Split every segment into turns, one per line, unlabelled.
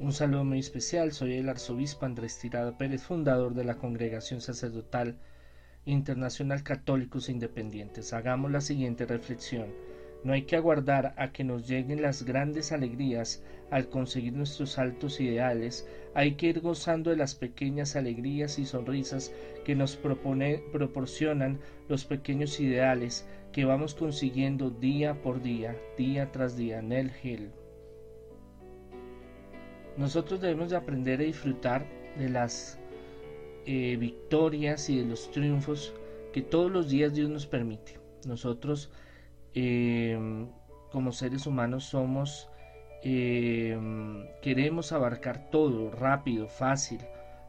Un saludo muy especial, soy el arzobispo Andrés Tirado Pérez, fundador de la Congregación Sacerdotal Internacional Católicos Independientes. Hagamos la siguiente reflexión. No hay que aguardar a que nos lleguen las grandes alegrías al conseguir nuestros altos ideales, hay que ir gozando de las pequeñas alegrías y sonrisas que nos proporcionan los pequeños ideales que vamos consiguiendo día por día, día tras día. Nel Hill. Nosotros debemos de aprender a disfrutar de las eh, victorias y de los triunfos que todos los días Dios nos permite. Nosotros Em, como seres humanos somos, em, queremos abarcar todo rápido, fácil,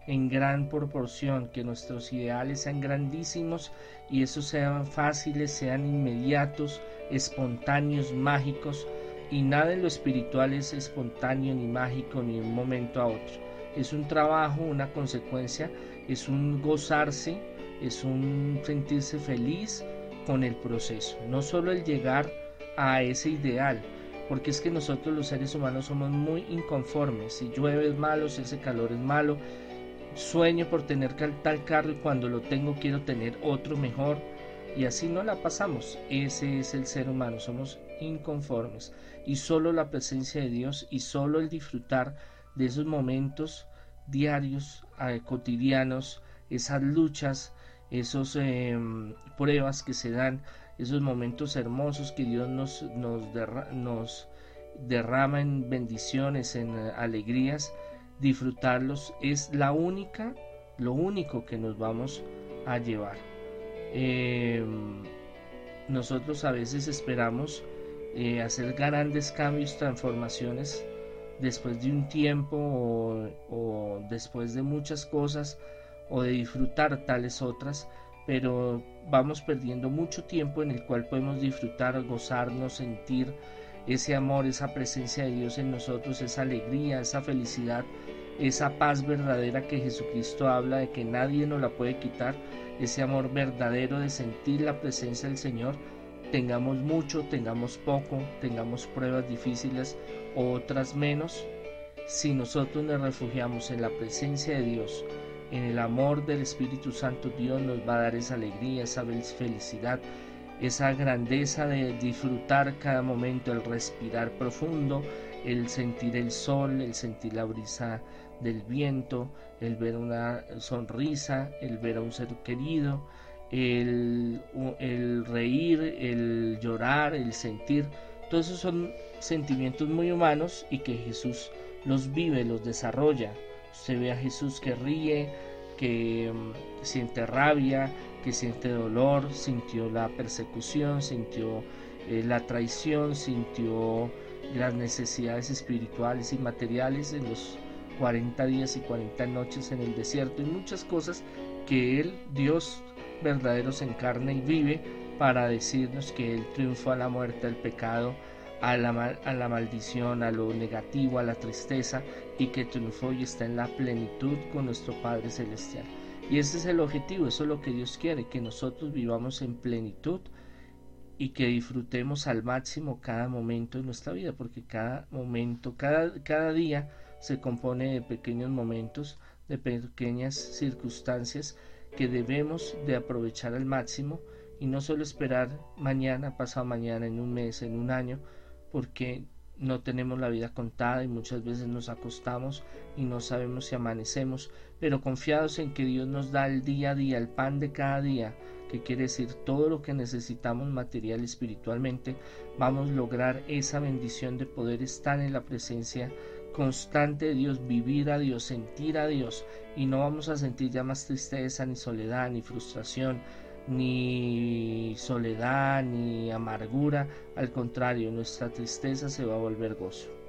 en gran proporción, que nuestros ideales sean grandísimos y esos sean fáciles, sean inmediatos, espontáneos, mágicos, y nada en lo espiritual es espontáneo ni mágico ni de un momento a otro. Es un trabajo, una consecuencia, es un gozarse, es un sentirse feliz, con el proceso, no solo el llegar a ese ideal, porque es que nosotros los seres humanos somos muy inconformes, si llueve es malo, si ese calor es malo, sueño por tener tal carro y cuando lo tengo quiero tener otro mejor y así no la pasamos, ese es el ser humano, somos inconformes y solo la presencia de Dios y solo el disfrutar de esos momentos diarios, eh, cotidianos, esas luchas, esas em, pruebas que se dan, esos momentos hermosos que Dios nos, nos, nos derrama en bendiciones, en eh, alegrías, disfrutarlos es la única, lo único que nos vamos a llevar. Em, nosotros a veces esperamos eh, hacer grandes cambios, transformaciones después de un tiempo o después de muchas cosas o de disfrutar tales otras, pero vamos perdiendo mucho tiempo en el cual podemos disfrutar, gozarnos, sentir ese amor, esa presencia de Dios en nosotros, esa alegría, esa felicidad, esa paz verdadera que Jesucristo habla de que nadie nos la puede quitar, ese amor verdadero de sentir la presencia del Señor, tengamos mucho, tengamos poco, tengamos pruebas difíciles o otras menos, si nosotros nos refugiamos en la presencia de Dios, en el amor del Espíritu Santo Dios nos va a dar esa alegría, esa felicidad, esa grandeza de disfrutar cada momento, el respirar profundo, el sentir el sol, el sentir la brisa del viento, el ver una sonrisa, el ver a un ser querido, el, reír, el llorar, el sentir. Todos esos son sentimientos muy humanos y que Jesús los vive, los desarrolla se ve a Jesús que ríe, que mm, siente rabia, que siente dolor, sintió la persecución, sintió eh, la traición, sintió las necesidades espirituales y materiales en los 40 días y 40 noches en el desierto y muchas cosas que Él, Dios verdadero, se encarna y vive para decirnos que Él triunfó a la muerte, al pecado, a la, a la maldición, a lo negativo, a la tristeza y que triunfó y está en la plenitud con nuestro Padre Celestial. Y ese es el objetivo, eso es lo que Dios quiere, que nosotros vivamos en plenitud y que disfrutemos al máximo cada momento de nuestra vida, porque cada momento, cada, cada día se compone de pequeños momentos, de pequeñas circunstancias que debemos de aprovechar al máximo y no solo esperar mañana, pasado mañana, en un mes, en un año, porque no tenemos la vida contada y muchas veces nos acostamos y no sabemos si amanecemos, pero confiados en que Dios nos da el día a día, el pan de cada día, que quiere decir todo lo que necesitamos material y espiritualmente, vamos a lograr esa bendición de poder estar en la presencia constante Dios, vivir a Dios, sentir a Dios y no vamos a sentir ya más tristeza, ni soledad, ni frustración, ni soledad, ni amargura, al contrario, nuestra tristeza se va a volver gozo.